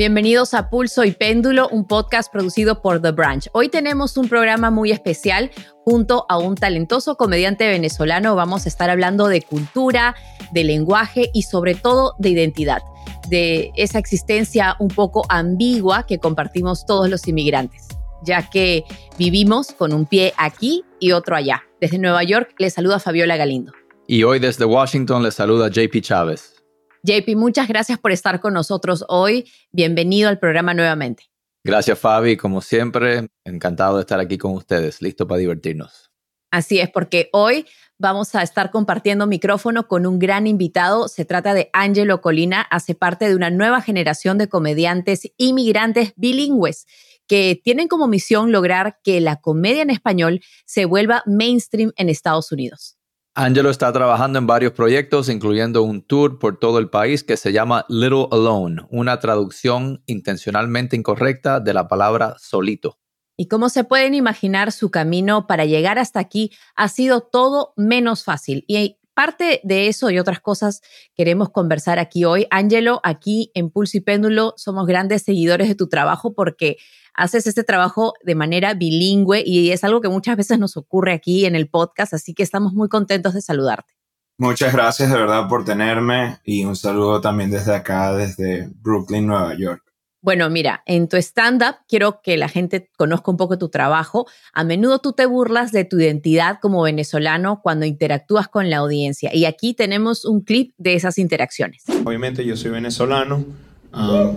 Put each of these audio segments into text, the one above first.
Bienvenidos a Pulso y Péndulo, un podcast producido por The Branch. Hoy tenemos un programa muy especial junto a un talentoso comediante venezolano. Vamos a estar hablando de cultura, de lenguaje y sobre todo de identidad, de esa existencia un poco ambigua que compartimos todos los inmigrantes, ya que vivimos con un pie aquí y otro allá. Desde Nueva York les saluda Fabiola Galindo. Y hoy desde Washington les saluda JP Chávez. JP, muchas gracias por estar con nosotros hoy. Bienvenido al programa nuevamente. Gracias, Fabi. Como siempre, encantado de estar aquí con ustedes, listo para divertirnos. Así es, porque hoy vamos a estar compartiendo micrófono con un gran invitado. Se trata de Angelo Colina, hace parte de una nueva generación de comediantes inmigrantes bilingües que tienen como misión lograr que la comedia en español se vuelva mainstream en Estados Unidos. Angelo está trabajando en varios proyectos, incluyendo un tour por todo el país que se llama Little Alone, una traducción intencionalmente incorrecta de la palabra solito. Y como se pueden imaginar, su camino para llegar hasta aquí ha sido todo menos fácil. Y parte de eso y otras cosas queremos conversar aquí hoy. Angelo, aquí en Pulso y Péndulo somos grandes seguidores de tu trabajo porque haces este trabajo de manera bilingüe y es algo que muchas veces nos ocurre aquí en el podcast, así que estamos muy contentos de saludarte. Muchas gracias de verdad por tenerme y un saludo también desde acá, desde Brooklyn, Nueva York. Bueno, mira, en tu stand-up quiero que la gente conozca un poco tu trabajo. A menudo tú te burlas de tu identidad como venezolano cuando interactúas con la audiencia. Y aquí tenemos un clip de esas interacciones. Obviamente yo soy venezolano. Ah,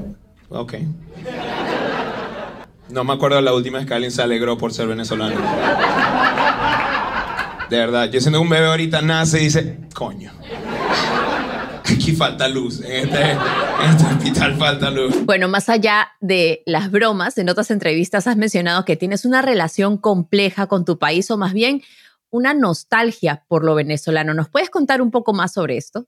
ok. No me acuerdo la última vez que alguien se alegró por ser venezolano. De verdad, yo siendo un bebé ahorita nace y dice, coño. Aquí falta luz, en este, en este hospital falta luz. Bueno, más allá de las bromas, en otras entrevistas has mencionado que tienes una relación compleja con tu país o más bien una nostalgia por lo venezolano. ¿Nos puedes contar un poco más sobre esto?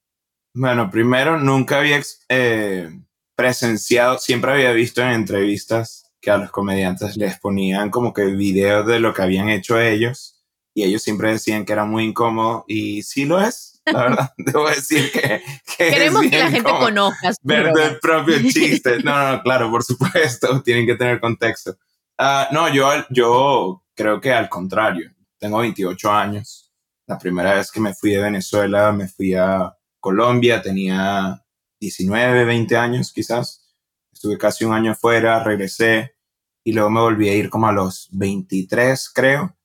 Bueno, primero, nunca había eh, presenciado, siempre había visto en entrevistas que a los comediantes les ponían como que videos de lo que habían hecho ellos y ellos siempre decían que era muy incómodo y sí lo es. La verdad, debo decir que, queremos que la gente conozca. Ver el propio chiste. No, no, claro, por supuesto, tienen que tener contexto. Ah, no, yo, yo creo que al contrario. Tengo 28 años. La primera vez que me fui de Venezuela, me fui a Colombia, tenía 19, 20 años quizás. Estuve casi un año fuera, regresé y luego me volví a ir como a los 23, creo.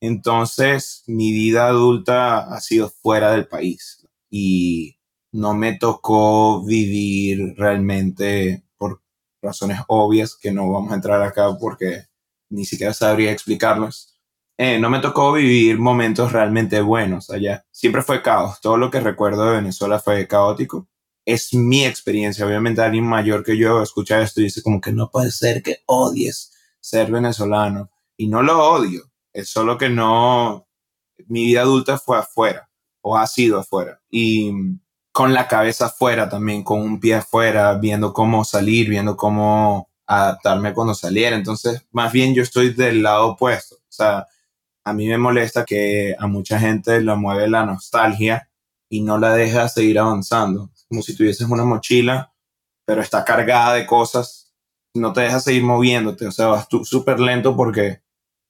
Entonces, mi vida adulta ha sido fuera del país y no me tocó vivir realmente por razones obvias que no vamos a entrar acá porque ni siquiera sabría explicarlos. Eh, no me tocó vivir momentos realmente buenos allá. Siempre fue caos. Todo lo que recuerdo de Venezuela fue caótico es mi experiencia. Obviamente alguien mayor que yo escucha esto y dice como que no puede ser que odies ser venezolano. Y no lo odio, es solo que no, mi vida adulta fue afuera o ha sido afuera. Y con la cabeza afuera también, con un pie afuera, viendo cómo salir, viendo cómo adaptarme cuando saliera. Entonces, más bien yo estoy del lado opuesto. O sea, a mí me molesta que a mucha gente la mueve la nostalgia y no la deja seguir avanzando como si tuvieses una mochila, pero está cargada de cosas, no te deja seguir moviéndote, o sea, vas tú súper lento porque,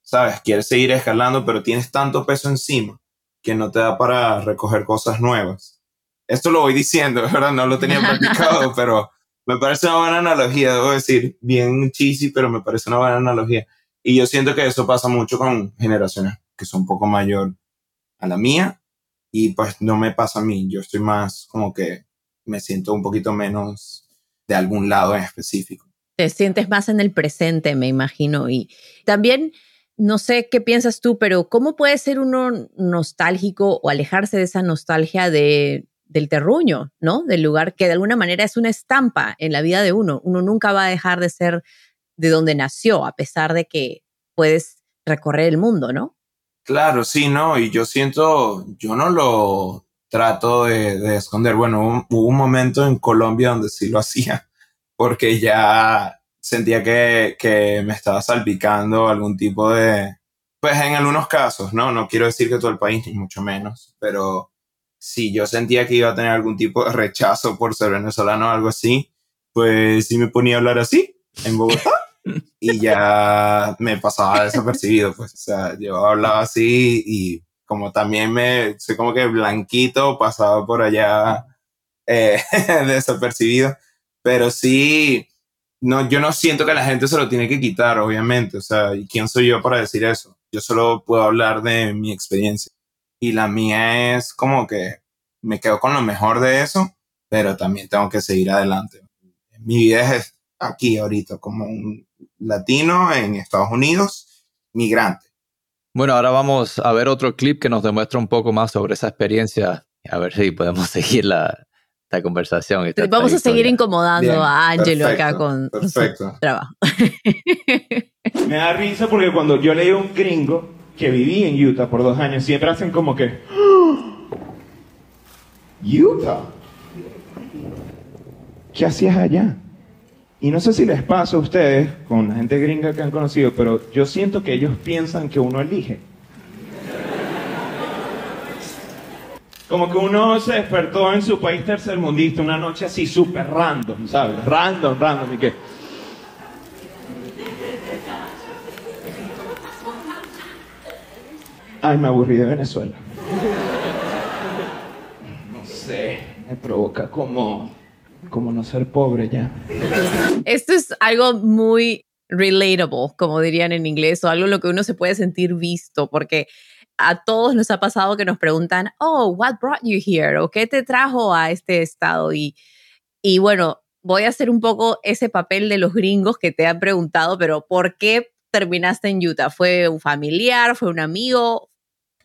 sabes, quieres seguir escalando, pero tienes tanto peso encima que no te da para recoger cosas nuevas. Esto lo voy diciendo, ¿verdad? No lo tenía practicado, pero me parece una buena analogía, debo decir, bien cheesy, pero me parece una buena analogía. Y yo siento que eso pasa mucho con generaciones que son un poco mayor a la mía y pues no me pasa a mí, yo estoy más como que me siento un poquito menos de algún lado en específico. Te sientes más en el presente, me imagino. Y también, no sé qué piensas tú, pero ¿cómo puede ser uno nostálgico o alejarse de esa nostalgia de, del terruño, ¿no? Del lugar que de alguna manera es una estampa en la vida de uno. Uno nunca va a dejar de ser de donde nació, a pesar de que puedes recorrer el mundo, ¿no? Claro, sí, no, y yo siento, yo no lo trato de, esconder. Bueno, hubo un momento en Colombia donde sí lo hacía, porque ya sentía que, que me estaba salpicando algún tipo de, pues en algunos casos, ¿no? No quiero decir que todo el país, ni mucho menos, pero si yo sentía que iba a tener algún tipo de rechazo por ser venezolano o algo así, pues sí me ponía a hablar así en Bogotá y ya me pasaba desapercibido, pues, o sea, yo hablaba así y como también me, soy como que blanquito, pasaba por allá eh, desapercibido, pero sí, no, yo no siento que la gente se lo tiene que quitar, obviamente, o sea, ¿y quién soy yo para decir eso? Yo solo puedo hablar de mi experiencia y la mía es como que me quedo con lo mejor de eso, pero también tengo que seguir adelante. Mi vida es aquí ahorita como un latino en Estados Unidos, migrante. Bueno, ahora vamos a ver otro clip que nos demuestra un poco más sobre esa experiencia. A ver si podemos seguir la, conversación. vamos a seguir incomodando a Angelo acá con su trabajo. Me da risa porque cuando yo leí un gringo que viví en Utah por dos años, siempre hacen como que... Utah. ¿Qué hacías allá? Y no sé si les pasa a ustedes, con la gente gringa que han conocido, pero yo siento que ellos piensan que uno elige. Como que uno se despertó en su país tercermundista una noche así súper random, ¿sabes? Random, random, y qué. Ay, me aburrí de Venezuela. No sé, me provoca como como no ser pobre ya. Esto es algo muy relatable, como dirían en inglés, o algo en lo que uno se puede sentir visto, porque a todos nos ha pasado que nos preguntan, oh, what brought you here? o qué te trajo a este estado. Y, y bueno, voy a hacer un poco ese papel de los gringos que te han preguntado, pero ¿por qué terminaste en Utah? ¿Fue un familiar? ¿Fue un amigo?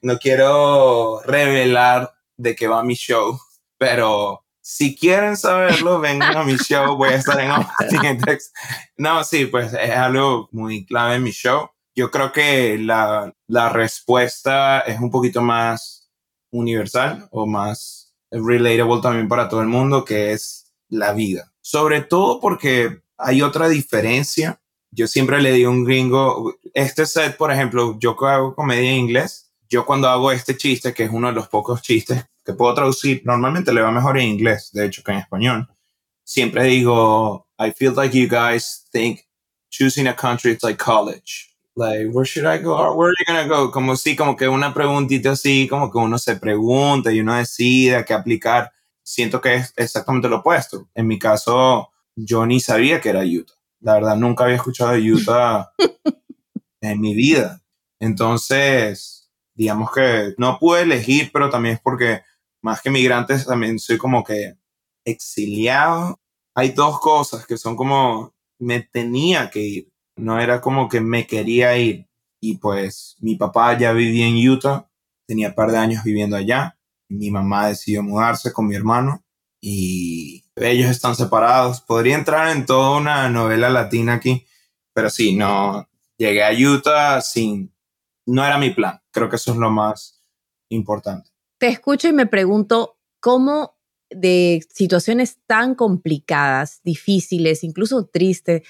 No quiero revelar de qué va mi show, pero si quieren saberlo, vengan a mi show. Voy a estar en Austin, No, sí, pues es algo muy clave en mi show. Yo creo que la, la respuesta es un poquito más universal o más relatable también para todo el mundo, que es la vida. Sobre todo porque hay otra diferencia. Yo siempre le digo a un gringo, este set, por ejemplo, yo hago comedia en inglés, yo cuando hago este chiste, que es uno de los pocos chistes que puedo traducir, normalmente le va mejor en inglés, de hecho, que en español. Siempre digo, I feel like you guys think choosing a country is like college. Like, where should I go? Where are you gonna go? Como si, como que una preguntita así, como que uno se pregunta y uno decide qué aplicar. Siento que es exactamente lo opuesto. En mi caso, yo ni sabía que era Utah. La verdad, nunca había escuchado de Utah en mi vida. Entonces, digamos que no pude elegir, pero también es porque más que migrantes, también soy como que exiliado. Hay dos cosas que son como, me tenía que ir, no era como que me quería ir. Y pues mi papá ya vivía en Utah, tenía un par de años viviendo allá. Mi mamá decidió mudarse con mi hermano y ellos están separados. Podría entrar en toda una novela latina aquí, pero sí, no, llegué a Utah sin, no era mi plan. Creo que eso es lo más importante te escucho y me pregunto cómo de situaciones tan complicadas, difíciles, incluso tristes,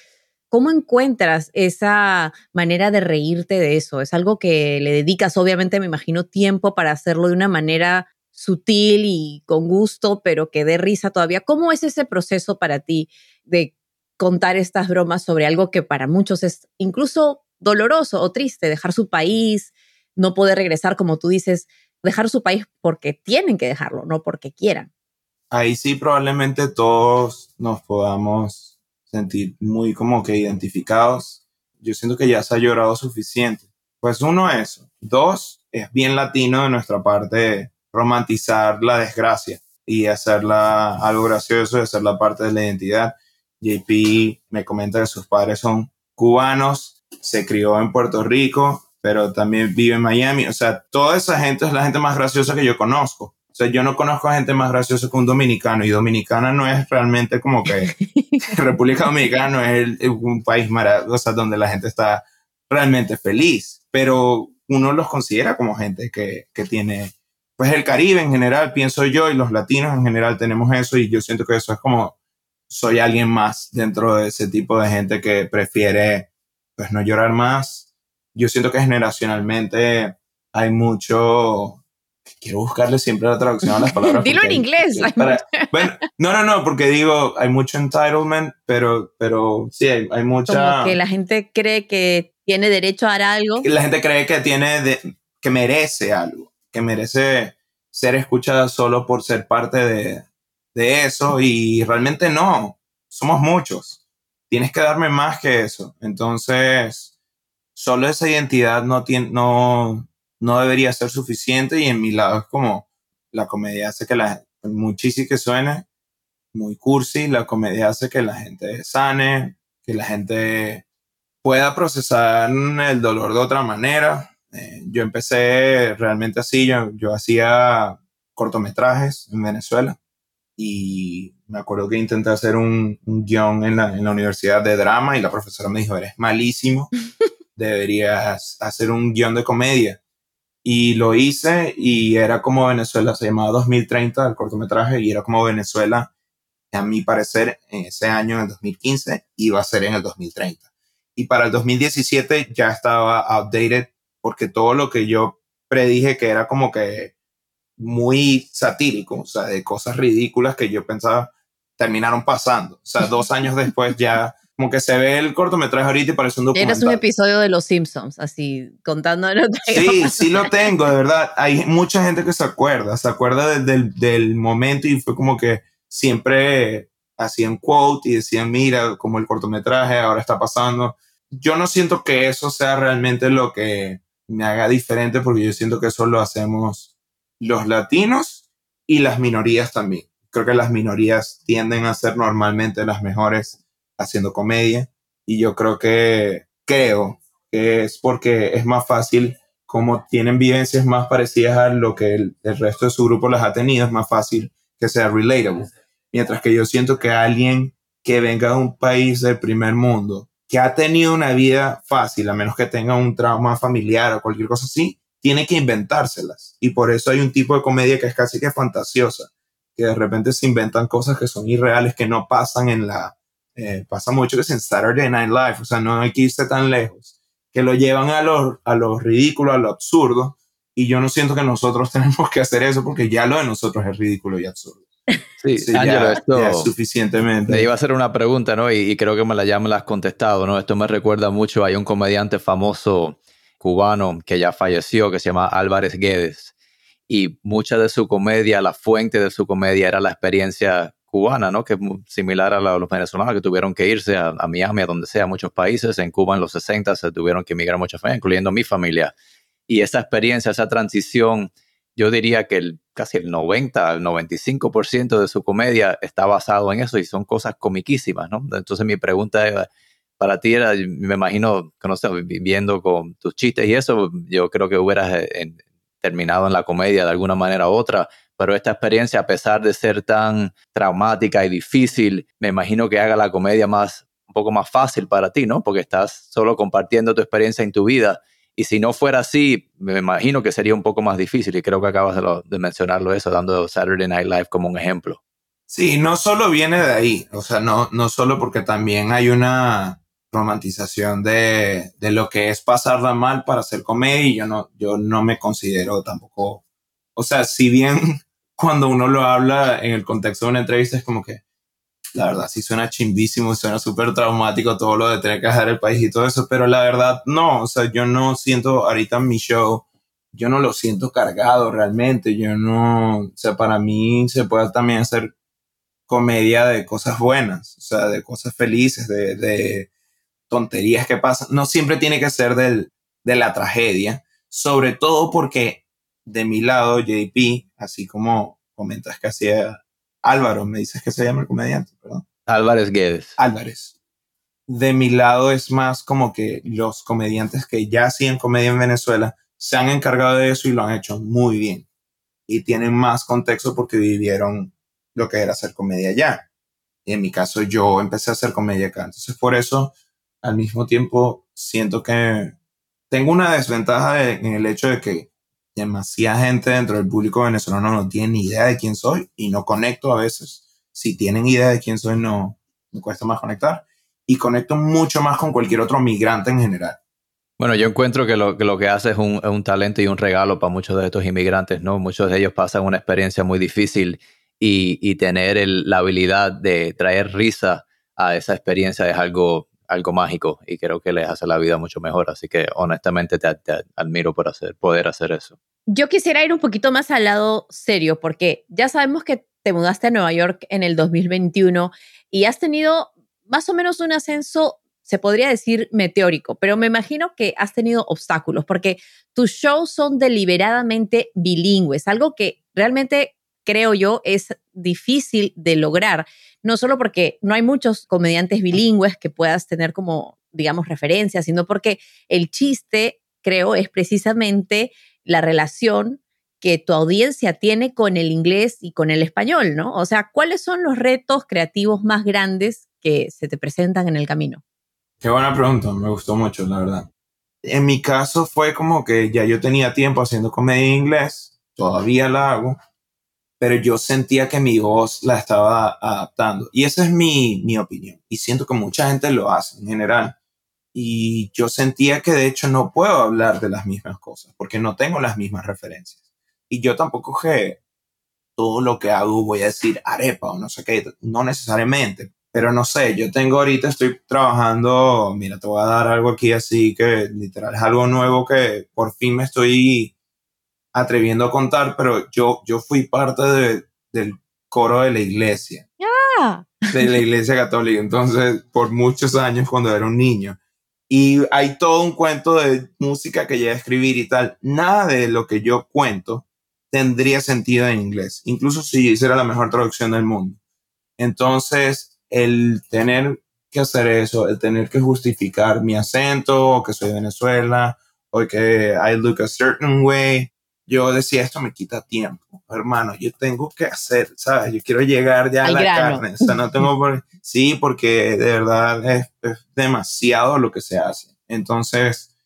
¿cómo encuentras esa manera de reírte de eso? Es algo que le dedicas, obviamente, me imagino, tiempo para hacerlo de una manera sutil y con gusto, pero que dé risa todavía. ¿Cómo es ese proceso para ti de contar estas bromas sobre algo que para muchos es incluso doloroso o triste, dejar su país, no poder regresar, como tú dices, dejar su país porque tienen que dejarlo, no porque quieran. Ahí sí probablemente todos nos podamos sentir muy como que identificados. Yo siento que ya se ha llorado suficiente. Pues uno eso. Dos, es bien latino de nuestra parte romantizar la desgracia y hacerla algo gracioso y hacerla parte de la identidad. JP me comenta que sus padres son cubanos, se crió en Puerto Rico pero también vive en Miami. O sea, toda esa gente es la gente más graciosa que yo conozco. O sea, yo no conozco a gente más graciosa que un dominicano y Dominicana no es realmente como que República Dominicana no es, un país maravilloso donde la gente está realmente feliz, pero uno los considera como gente que, que tiene, pues el Caribe en general, pienso yo, y los latinos en general tenemos eso y yo siento que eso es como, soy alguien más dentro de ese tipo de gente que prefiere, pues no llorar más. Yo siento que generacionalmente hay mucho quiero buscarle siempre la traducción a las palabras. Dilo en inglés. bueno, no, no, no, porque digo, hay mucho entitlement, pero, pero sí, hay, hay mucha... Como que la gente cree que tiene derecho a dar algo. La gente cree que tiene, de, que merece algo, que merece ser escuchada solo por ser parte de, de eso y realmente no, somos muchos. Tienes que darme más que eso. Entonces, solo esa identidad no, tiene, no, no debería ser suficiente y en mi lado es como la comedia hace que la muchísimo que suene muy cursi, la comedia hace que la gente sane, que la gente pueda procesar el dolor de otra manera. Eh, yo empecé realmente así, yo, yo hacía cortometrajes en Venezuela y me acuerdo que intenté hacer un, un guion en la, en la, universidad de drama y la profesora me dijo, eres malísimo, deberías hacer un guion de comedia y lo hice y era como Venezuela, se llamaba 2030 el cortometraje y era como Venezuela, a mi parecer, en ese año, en el 2015, iba a ser en el 2030. Y para el 2017 ya estaba outdated porque todo lo que yo predije que era como que muy satírico, o sea, de cosas ridículas que yo pensaba terminaron pasando. O sea, dos años después ya como que se ve el cortometraje ahorita y parece un documental. Eres un episodio de Los Simpsons, así, contando. Sí, sí lo tengo, de verdad. Hay mucha gente que se acuerda, se acuerda del, del momento y fue como que siempre hacían quote y decían, mira, como el cortometraje ahora está pasando. Yo no siento que eso sea realmente lo que me haga diferente, porque yo siento que eso lo hacemos los latinos y las minorías también. Creo que las minorías tienden a ser normalmente las mejores haciendo comedia y yo creo que creo que es porque es más fácil como tienen vivencias más parecidas a lo que el, resto de su grupo las ha tenido, es más fácil que sea relatable. Mientras que yo siento que alguien que venga de un país del primer mundo, que ha tenido una vida fácil, a menos que tenga un trauma familiar o cualquier cosa así, tiene que inventárselas. Y por eso hay un tipo de comedia que es casi que fantasiosa, que de repente se inventan cosas que son irreales, que no pasan en la, eh, pasa mucho que es en Saturday Night Live, o sea, no hay que irse tan lejos, que lo llevan a lo, a lo ridículo, a lo absurdo, y yo no siento que nosotros tenemos que hacer eso porque ya lo de nosotros es ridículo y absurdo. Sí, sí Ángelo, esto suficientemente. Me iba a hacer una pregunta, ¿no? Y, creo que me la, ya me la has contestado, ¿no? Esto me recuerda mucho, hay un comediante famoso cubano que ya falleció, que se llama Álvarez Guedes, y mucha de su comedia, la fuente de su comedia era la experiencia cubana, ¿no? Que es similar a los venezolanos que tuvieron que irse a, Miami, a donde sea, a muchos países. En Cuba en los 60 se tuvieron que emigrar muchas familias, incluyendo mi familia. Y esa experiencia, esa transición, yo diría que casi el 90, el 95% de su comedia está basado en eso y son cosas comiquísimas, ¿no? Entonces mi pregunta para ti era, me imagino, que no sé, viviendo con tus chistes y eso, yo creo que hubieras eh, terminado en la comedia de alguna manera u otra pero esta experiencia, a pesar de ser tan traumática y difícil, me imagino que haga la comedia más, un poco más fácil para ti, ¿no? Porque estás solo compartiendo tu experiencia en tu vida. Y si no fuera así, me imagino que sería un poco más difícil. Y creo que acabas de, mencionarlo eso, dando Saturday Night Live como un ejemplo. Sí, no solo viene de ahí, o sea, no, no solo porque también hay una romantización de, de lo que es pasarla mal para hacer comedia y yo no, yo no me considero tampoco, o sea, si bien cuando uno lo habla en el contexto de una entrevista es como que, la verdad, sí suena chimbísimo, suena súper traumático todo lo de tener que dejar el país y todo eso, pero la verdad no, o sea, yo no siento ahorita en mi show, yo no lo siento cargado realmente, yo no, o sea, para mí se puede también hacer comedia de cosas buenas, o sea, de cosas felices, de, de tonterías que pasan, no siempre tiene que ser del, de la tragedia, sobre todo porque de mi lado, JP, así como comentas que hacía Álvaro, me dices que se llama el comediante, perdón. Álvarez Guedes. Álvarez. De mi lado es más como que los comediantes que ya hacían comedia en Venezuela se han encargado de eso y lo han hecho muy bien. Y tienen más contexto porque vivieron lo que era hacer comedia allá. Y en mi caso yo empecé a hacer comedia acá. Entonces por eso al mismo tiempo siento que tengo una desventaja en el hecho de que demasiada gente dentro del público venezolano no tiene ni idea de quién soy y no conecto a veces. Si tienen idea de quién soy, no me cuesta más conectar. Y conecto mucho más con cualquier otro migrante en general. Bueno, yo encuentro que lo que, lo que hace es un, un, talento y un regalo para muchos de estos inmigrantes, ¿no? Muchos de ellos pasan una experiencia muy difícil y, y tener el, la habilidad de traer risa a esa experiencia es algo, algo mágico y creo que les hace la vida mucho mejor. Así que honestamente te, admiro por hacer, poder hacer eso. Yo quisiera ir un poquito más al lado serio porque ya sabemos que te mudaste a Nueva York en el 2021 y has tenido más o menos un ascenso se podría decir meteórico, pero me imagino que has tenido obstáculos porque tus shows son deliberadamente bilingües, algo que realmente creo yo es difícil de lograr, no solo porque no hay muchos comediantes bilingües que puedas tener como, digamos, referencias, sino porque el chiste, creo, es precisamente la relación que tu audiencia tiene con el inglés y con el español, ¿no? O sea, ¿cuáles son los retos creativos más grandes que se te presentan en el camino? Qué buena pregunta, me gustó mucho, la verdad. En mi caso fue como que ya yo tenía tiempo haciendo comedia en inglés, todavía la hago, pero yo sentía que mi voz la estaba adaptando. Y esa es mi, mi opinión. Y siento que mucha gente lo hace en general. Y yo sentía que de hecho no puedo hablar de las mismas cosas, porque no tengo las mismas referencias. Y yo tampoco que todo lo que hago voy a decir arepa o no sé qué, no necesariamente, pero no sé, yo tengo ahorita, estoy trabajando, mira, te voy a dar algo aquí así que literal es algo nuevo que por fin me estoy atreviendo a contar, pero yo, yo fui parte de, del coro de la iglesia. Ah. De la iglesia católica, entonces, por muchos años cuando era un niño. Y hay todo un cuento de música que llegué a escribir y tal. Nada de lo que yo cuento tendría sentido en inglés, incluso si hiciera la mejor traducción del mundo. Entonces, el tener que hacer eso, el tener que justificar mi acento, o que soy de Venezuela, o que I look a certain way, yo decía, esto me quita tiempo, hermano, yo tengo que hacer, ¿sabes? Yo quiero llegar ya a la carne, o sea, no tengo por... Sí, porque de verdad es, es demasiado lo que se hace. Entonces,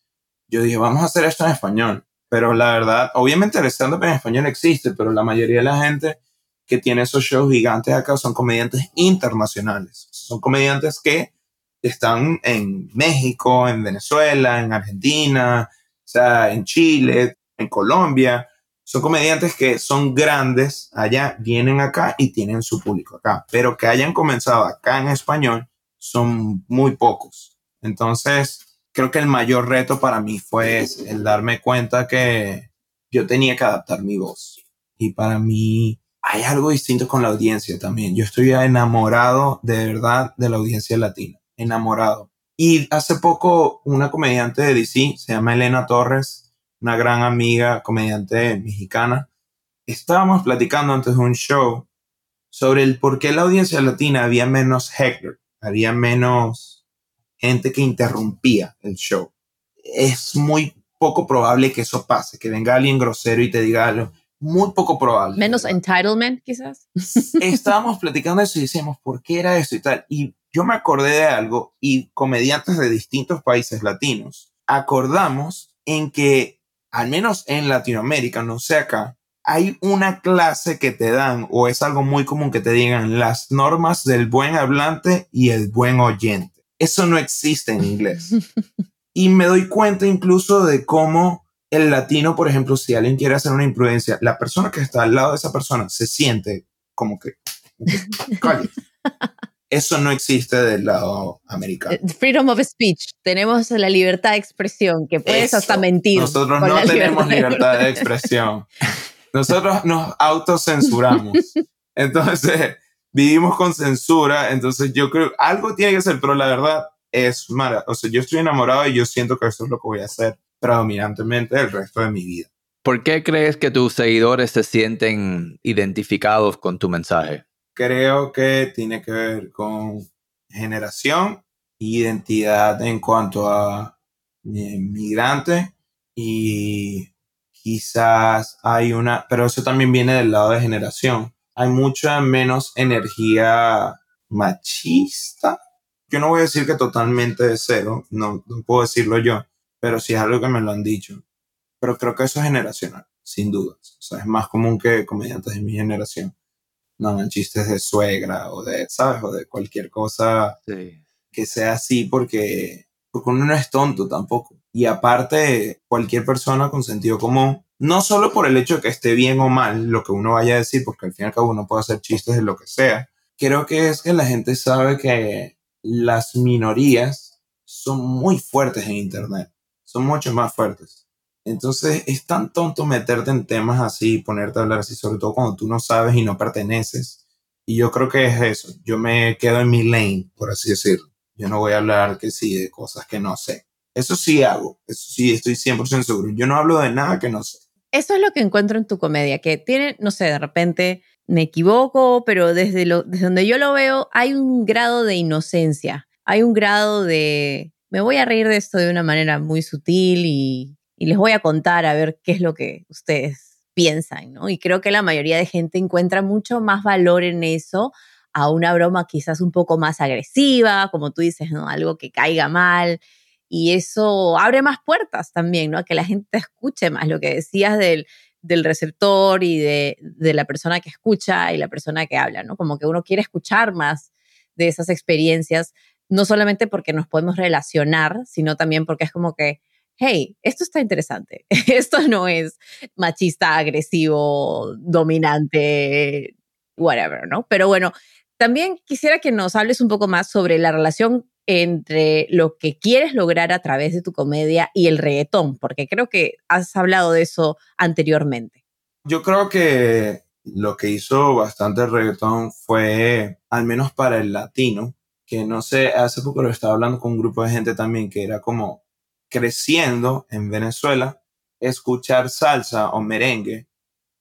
yo dije, vamos a hacer esto en español. Pero la verdad, obviamente el stand-up en español existe, pero la mayoría de la gente que tiene esos shows gigantes acá son comediantes internacionales. Son comediantes que están en México, en Venezuela, en Argentina, o sea, en Chile, en Colombia. Son comediantes que son grandes allá, vienen acá y tienen su público acá. Pero que hayan comenzado acá en español son muy pocos. Entonces, creo que el mayor reto para mí fue el darme cuenta que yo tenía que adaptar mi voz. Y para mí, hay algo distinto con la audiencia también. Yo estoy enamorado de verdad de la audiencia latina, enamorado. Y hace poco una comediante de DC, se llama Elena Torres, una gran amiga, comediante mexicana, estábamos platicando antes de un show sobre el por qué la audiencia latina había menos heckler, había menos gente que interrumpía el show. Es muy poco probable que eso pase, que venga alguien grosero y te diga algo muy poco probable. Menos entitlement, quizás. Estábamos platicando eso y decíamos, ¿por qué era eso y tal? Y yo me acordé de algo y comediantes de distintos países latinos acordamos en que, al menos en Latinoamérica, no sé acá, hay una clase que te dan, o es algo muy común que te digan, las normas del buen hablante y el buen oyente. Eso no existe en inglés. y me doy cuenta incluso de cómo el latino, por ejemplo, si alguien quiere hacer una imprudencia, la persona que está al lado de esa persona se siente como que, Eso no existe del lado americano. Eh, freedom of speech. Tenemos la libertad de expresión, que puedes hasta mentir. Nosotros no tenemos libertad de expresión. Nosotros nos autocensuramos. Entonces, vivimos con censura. Entonces, yo creo algo tiene que ser, pero la verdad es mala. O sea, yo estoy enamorado y yo siento que eso es lo que voy a hacer predominantemente el resto de mi vida. ¿Por qué crees que tus seguidores se sienten identificados con tu mensaje? Creo que tiene que ver con generación, identidad en cuanto a migrante y quizás hay una, pero eso también viene del lado de generación. Hay mucha menos energía machista. Yo no voy a decir que totalmente de cero, no, no puedo decirlo yo, pero sí es algo que me lo han dicho. Pero creo que eso es generacional, sin dudas. O sea, es más común que comediantes de mi generación no chistes de suegra o de, ¿sabes? O de cualquier cosa que sea así porque, porque uno no es tonto tampoco. Y aparte, cualquier persona con sentido común, no solo por el hecho de que esté bien o mal lo que uno vaya a decir, porque al fin y al cabo uno puede hacer chistes de lo que sea, creo que es que la gente sabe que las minorías son muy fuertes en Internet, son mucho más fuertes. Entonces es tan tonto meterte en temas así, ponerte a hablar así, sobre todo cuando tú no sabes y no perteneces. Y yo creo que es eso, yo me quedo en mi lane, por así decirlo. Yo no voy a hablar que sí de cosas que no sé. Eso sí hago, eso sí estoy 100% seguro. Yo no hablo de nada que no sé. Eso es lo que encuentro en tu comedia, que tiene, no sé, de repente me equivoco, pero desde, lo, desde donde yo lo veo hay un grado de inocencia, hay un grado de, me voy a reír de esto de una manera muy sutil y, y les voy a contar a ver qué es lo que ustedes piensan, ¿no? Y creo que la mayoría de gente encuentra mucho más valor en eso a una broma quizás un poco más agresiva, como tú dices, ¿no? Algo que caiga mal. Y eso abre más puertas también, ¿no? A que la gente escuche más lo que decías del, del receptor y de, de, la persona que escucha y la persona que habla, ¿no? Como que uno quiere escuchar más de esas experiencias, no solamente porque nos podemos relacionar, sino también porque es como que, hey, esto está interesante, esto no es machista, agresivo, dominante, whatever, ¿no? Pero bueno, también quisiera que nos hables un poco más sobre la relación entre lo que quieres lograr a través de tu comedia y el reggaetón, porque creo que has hablado de eso anteriormente. Yo creo que lo que hizo bastante el reggaetón fue, al menos para el latino, que no sé, hace poco lo estaba hablando con un grupo de gente también que era como creciendo en Venezuela, escuchar salsa o merengue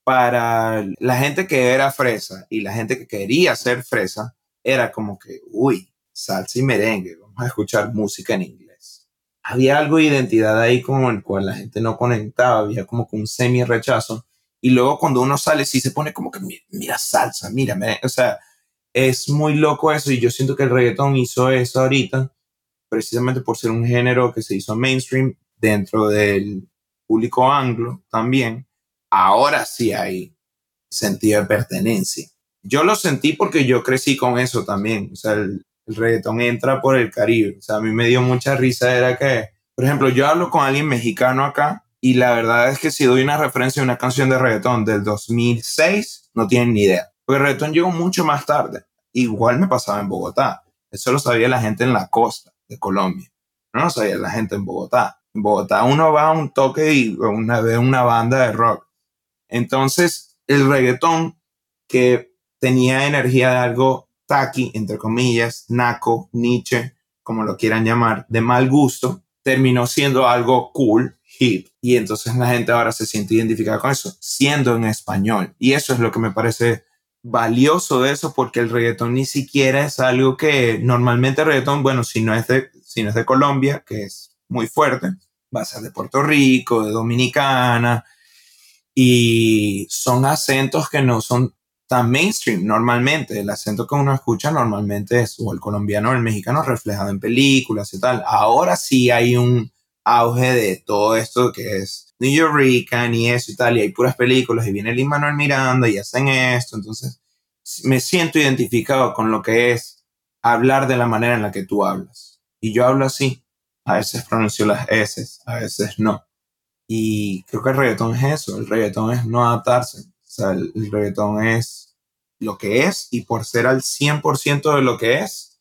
para la gente que era fresa y la gente que quería ser fresa, era como que, uy, salsa y merengue, vamos a escuchar música en inglés. Había algo de identidad ahí con el cual la gente no conectaba, había como que un semi rechazo. Y luego cuando uno sale, sí se pone como que, mira, salsa, mira, o sea, es muy loco eso y yo siento que el reggaetón hizo eso ahorita, precisamente por ser un género que se hizo mainstream dentro del público anglo también ahora sí hay sentido de pertenencia. Yo lo sentí porque yo crecí con eso también. O sea, el, reggaetón entra por el Caribe. O sea, a mí me dio mucha risa. Era que, por ejemplo, yo hablo con alguien mexicano acá y la verdad es que si doy una referencia a una canción de reggaetón del 2006, no tienen ni idea. Porque el reggaetón llegó mucho más tarde. Igual me pasaba en Bogotá. Eso lo sabía la gente en la costa de Colombia. No lo sabía la gente en Bogotá. En Bogotá uno va a un toque y una, una banda de rock entonces, el reggaetón que tenía energía de algo taqui, entre comillas, naco, niche, como lo quieran llamar, de mal gusto, terminó siendo algo cool, hip. Y entonces la gente ahora se siente identificada con eso, siendo en español. Y eso es lo que me parece valioso de eso, porque el reggaetón ni siquiera es algo que normalmente el reggaetón, bueno, si no es de, si no es de Colombia, que es muy fuerte, va a ser de Puerto Rico, de Dominicana, y son acentos que no son tan mainstream normalmente. El acento que uno escucha normalmente es o el colombiano o el mexicano reflejado en películas y tal. Ahora sí hay un auge de todo esto que es New York y eso y tal, y hay puras películas y viene el Manuel Miranda y hacen esto. Entonces me siento identificado con lo que es hablar de la manera en la que tú hablas. Y yo hablo así. A veces pronuncio las S, a veces no. Y creo que el reggaetón es eso, el reggaetón es no adaptarse. O sea, el, reggaetón es lo que es y por ser al 100% de lo que es,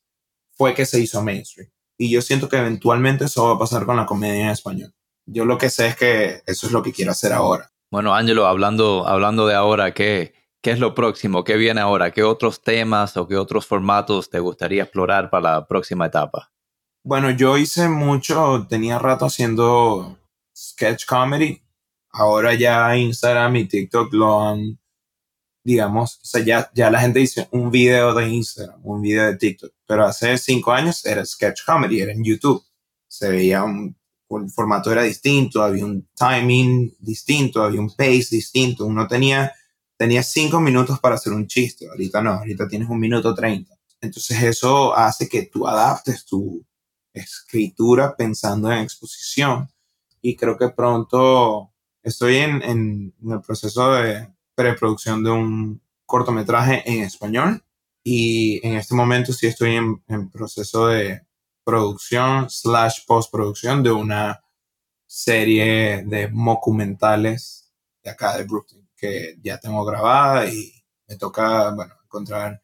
fue que se hizo mainstream. Y yo siento que eventualmente eso va a pasar con la comedia en español. Yo lo que sé es que eso es lo que quiero hacer ahora. Bueno, Ángelo, hablando, hablando de ahora, ¿qué, ¿qué es lo próximo? ¿Qué viene ahora? ¿Qué otros temas o qué otros formatos te gustaría explorar para la próxima etapa? Bueno, yo hice mucho, tenía rato haciendo sketch comedy. Ahora ya Instagram y TikTok lo han, digamos, o sea, ya, ya la gente dice un video de Instagram, un video de TikTok, pero hace cinco años era sketch comedy, era en YouTube. Se veía un, el formato era distinto, había un timing distinto, había un pace distinto. Uno tenía, tenía cinco minutos para hacer un chiste, ahorita no, ahorita tienes un minuto treinta. Entonces eso hace que tú adaptes tu escritura pensando en exposición y creo que pronto estoy en, en, el proceso de preproducción de un cortometraje en español y en este momento sí estoy en, en proceso de producción slash postproducción de una serie de documentales de acá de Brooklyn que ya tengo grabada y me toca, bueno, encontrar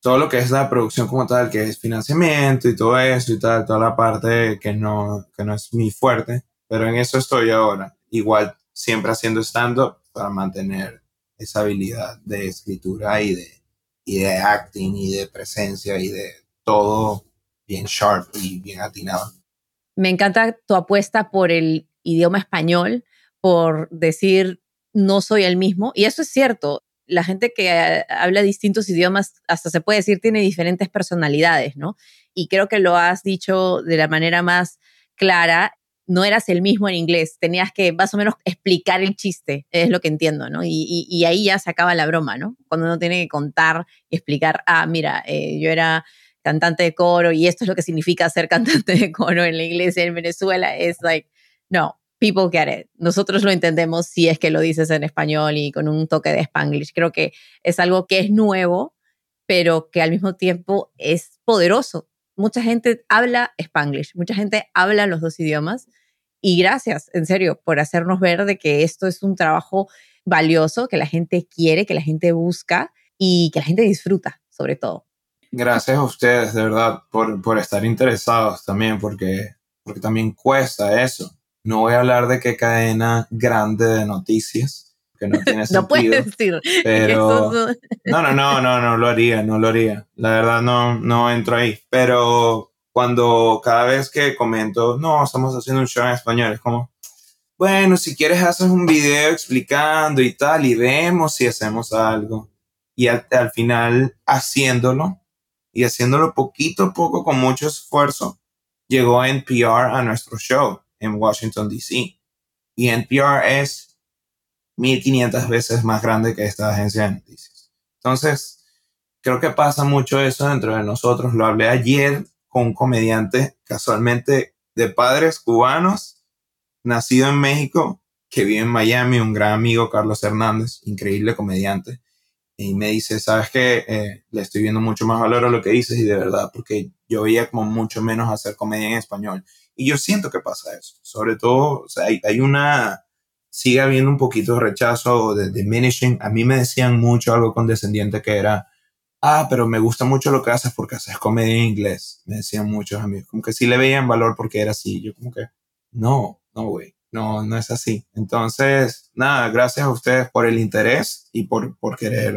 todo lo que es la producción como tal, que es financiamiento y todo eso y tal, toda la parte que no, que no es mi fuerte, pero en eso estoy ahora. Igual siempre haciendo stand-up para mantener esa habilidad de escritura y de, y de acting y de presencia y de todo bien sharp y bien atinado. Me encanta tu apuesta por el idioma español, por decir no soy el mismo. Y eso es cierto. La gente que eh, habla distintos idiomas, hasta se puede decir, tiene diferentes personalidades, ¿no? Y creo que lo has dicho de la manera más clara. No eras el mismo en inglés, tenías que más o menos explicar el chiste, es lo que entiendo, ¿no? Y, ahí ya se acaba la broma, ¿no? Cuando uno tiene que contar y explicar, ah, mira, eh, yo era cantante de coro y esto es lo que significa ser cantante de coro en la iglesia en Venezuela, es like, no, people get it. Nosotros lo entendemos si es que lo dices en español y con un toque de spanglish. Creo que es algo que es nuevo, pero que al mismo tiempo es poderoso. Mucha gente habla spanglish, mucha gente habla los dos idiomas y gracias, en serio, por hacernos ver de que esto es un trabajo valioso, que la gente quiere, que la gente busca y que la gente disfruta, sobre todo. Gracias a ustedes, de verdad, por, por estar interesados también, porque, porque también cuesta eso. No voy a hablar de qué cadena grande de noticias, que no tiene sentido. no puedes decir. Pero, no, no, no, no, no lo haría, no lo haría. La verdad no, no entro ahí. Pero cuando cada vez que comento, no, estamos haciendo un show en español, es como, bueno, si quieres haces un video explicando y tal, y vemos si hacemos algo. Y al, al final, haciéndolo, y haciéndolo poquito a poco con mucho esfuerzo, llegó NPR a nuestro show en Washington, D.C. Y NPR es 1500 veces más grande que esta agencia de noticias. Entonces, creo que pasa mucho eso dentro de nosotros. Lo hablé ayer con un comediante casualmente de padres cubanos, nacido en México, que vive en Miami, un gran amigo, Carlos Hernández, increíble comediante y me dice, sabes que eh, le estoy viendo mucho más valor a lo que dices y de verdad, porque yo veía como mucho menos hacer comedia en español. Y yo siento que pasa eso. Sobre todo, o sea, hay, hay una, sigue habiendo un poquito de rechazo de diminishing. A mí me decían mucho algo condescendiente que era, ah, pero me gusta mucho lo que haces porque haces comedia en inglés. Me decían muchos amigos, como que sí le veían valor porque era así. Yo como que, no, no, güey no, no es así. Entonces, nada, gracias a ustedes por el interés y por, por querer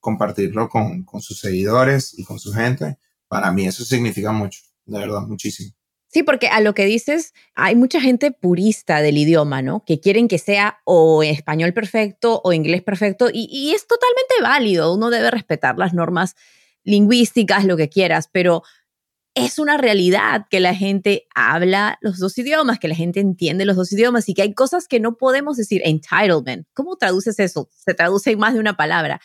compartirlo con, con sus seguidores y con su gente. Para mí eso significa mucho, de verdad, muchísimo. Sí, porque a lo que dices, hay mucha gente purista del idioma, ¿no? Que quieren que sea o español perfecto o inglés perfecto y, y, es totalmente válido. Uno debe respetar las normas lingüísticas, lo que quieras, pero es una realidad que la gente habla los dos idiomas, que la gente entiende los dos idiomas y que hay cosas que no podemos decir. Entitlement, ¿cómo traduces eso? Se traduce en más de una palabra.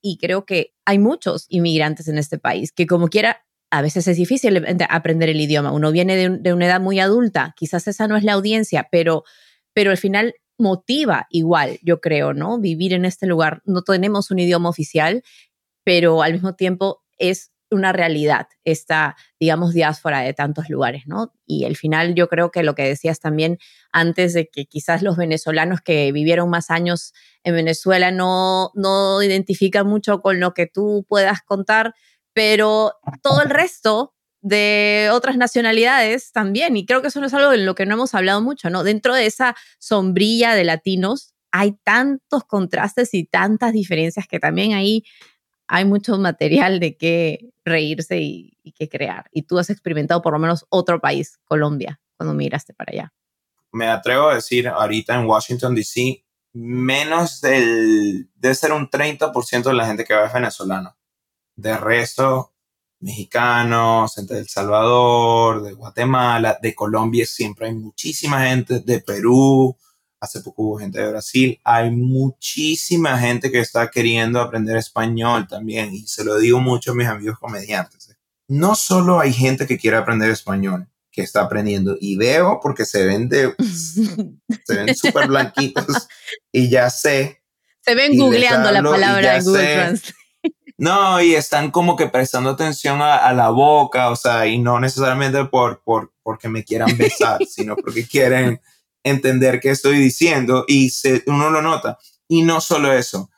Y creo que hay muchos inmigrantes en este país que como quiera, a veces es difícil aprender el idioma. Uno viene de, una edad muy adulta, quizás esa no es la audiencia, pero, pero al final motiva igual, yo creo, ¿no? Vivir en este lugar. No tenemos un idioma oficial, pero al mismo tiempo es una realidad esta, digamos, diáspora de tantos lugares, ¿no? Y al final yo creo que lo que decías también antes de que quizás los venezolanos que vivieron más años en Venezuela no, no identifican mucho con lo que tú puedas contar, pero todo el resto de otras nacionalidades también, y creo que eso no es algo en lo que no hemos hablado mucho, ¿no? Dentro de esa sombrilla de latinos hay tantos contrastes y tantas diferencias que también ahí hay mucho material de qué reírse y, qué crear. Y tú has experimentado por lo menos otro país, Colombia, cuando migraste para allá. Me atrevo a decir, ahorita en Washington, D.C., menos del, debe ser un 30% de la gente que va es venezolano. De resto, mexicanos, gente de El Salvador, de Guatemala, de Colombia siempre hay muchísima gente, de Perú, hace poco hubo gente de Brasil, hay muchísima gente que está queriendo aprender español también y se lo digo mucho a mis amigos comediantes. No solo hay gente que quiere aprender español, que está aprendiendo y veo porque se ven de se ven súper blanquitos y ya sé. Se ven googleando la palabra en Google Translate. No, y están como que prestando atención a, la boca, o sea, y no necesariamente por, por, porque me quieran besar, sino porque quieren entender qué estoy diciendo y se, uno lo nota. Y no solo eso,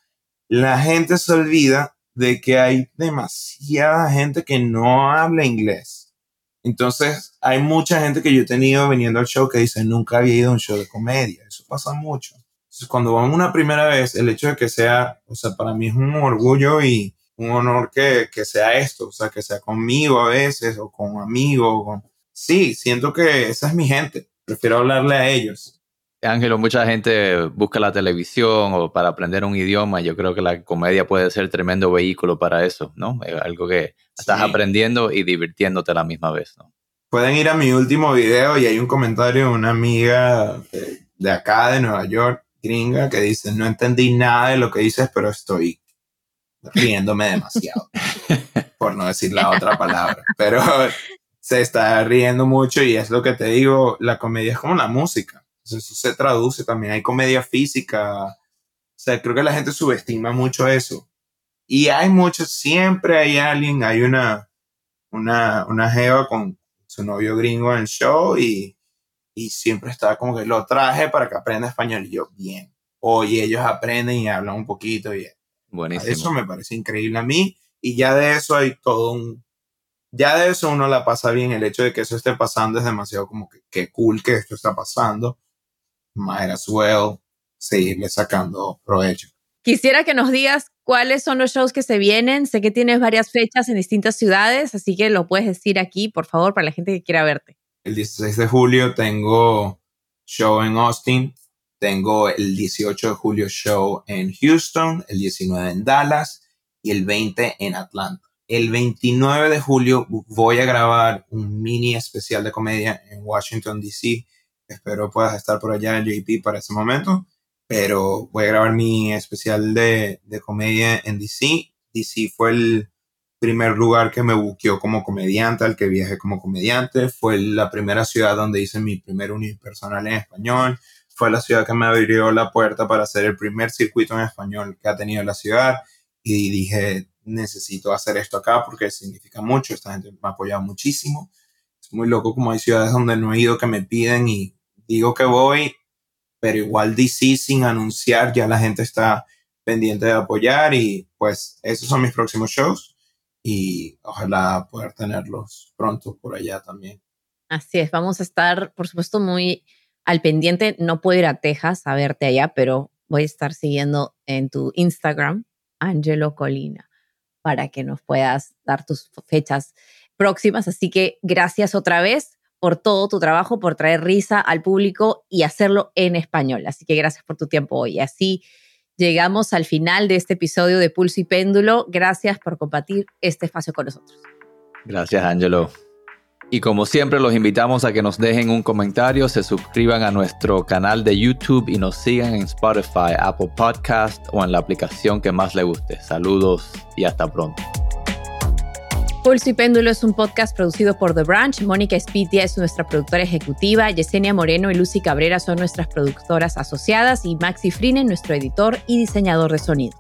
la gente se olvida de que hay demasiada gente que no habla inglés. Entonces, hay mucha gente que yo he tenido viniendo al show que dice, nunca había ido a un show de comedia. Eso pasa mucho. Entonces, cuando van una primera vez, el hecho de que sea, o sea, para mí es un orgullo y un honor que, que sea esto, o sea, que sea conmigo a veces o con amigos. Con... Sí, siento que esa es mi gente. Prefiero hablarle a ellos. Ángelo, mucha gente busca la televisión o para aprender un idioma. Yo creo que la comedia puede ser tremendo vehículo para eso, ¿no? Es algo que estás aprendiendo y divirtiéndote a la misma vez, ¿no? Pueden ir a mi último video y hay un comentario de una amiga de, acá, de Nueva York, gringa, que dice, no entendí nada de lo que dices, pero estoy riéndome demasiado, por no decir la otra palabra. Pero se está riendo mucho y es lo que te digo, la comedia es como la música eso se traduce también. Hay comedia física. O sea, creo que la gente subestima mucho eso. Y hay muchos, siempre hay alguien, hay una, una, una jeva con su novio gringo en el show y, y siempre está como que lo traje para que aprenda español. Y yo, bien. Oye, ellos aprenden y hablan un poquito. Y Buenísimo. Eso me parece increíble a mí. Y ya de eso hay todo un, ya de eso uno la pasa bien. El hecho de que eso esté pasando es demasiado como que, que cool que esto está pasando might as well seguirle sacando provecho. Quisiera que nos digas cuáles son los shows que se vienen. Sé que tienes varias fechas en distintas ciudades, así que lo puedes decir aquí, por favor, para la gente que quiera verte. El 16 de julio tengo show en Austin, tengo el 18 de julio show en Houston, el 19 en Dallas y el 20 en Atlanta. El 29 de julio voy a grabar un mini especial de comedia en Washington, D.C Espero puedas estar por allá en JP para ese momento. Pero voy a grabar mi especial de, comedia en DC. DC fue el primer lugar que me buqueó como comediante, al que viajé como comediante. Fue la primera ciudad donde hice mi primer unipersonal en español. Fue la ciudad que me abrió la puerta para hacer el primer circuito en español que ha tenido la ciudad. Y dije, necesito hacer esto acá porque significa mucho. Esta gente me ha apoyado muchísimo. Es muy loco como hay ciudades donde no he ido que me piden y digo que voy, pero igual DC sin anunciar, ya la gente está pendiente de apoyar y pues esos son mis próximos shows y ojalá poder tenerlos pronto por allá también. Así es, vamos a estar, por supuesto, muy al pendiente. No puedo ir a Texas a verte allá, pero voy a estar siguiendo en tu Instagram, Angelo Colina, para que nos puedas dar tus fechas próximas. Así que gracias otra vez por todo tu trabajo, por traer risa al público y hacerlo en español. Así que gracias por tu tiempo hoy. Así llegamos al final de este episodio de Pulso y Péndulo. Gracias por compartir este espacio con nosotros. Gracias, Angelo. Y como siempre, los invitamos a que nos dejen un comentario, se suscriban a nuestro canal de YouTube y nos sigan en Spotify, Apple Podcast o en la aplicación que más le guste. Saludos y hasta pronto. Pulso y Péndulo es un podcast producido por The Branch. Mónica Espitia es nuestra productora ejecutiva, Yesenia Moreno y Lucy Cabrera son nuestras productoras asociadas y Maxi Frinen, nuestro editor y diseñador de sonido.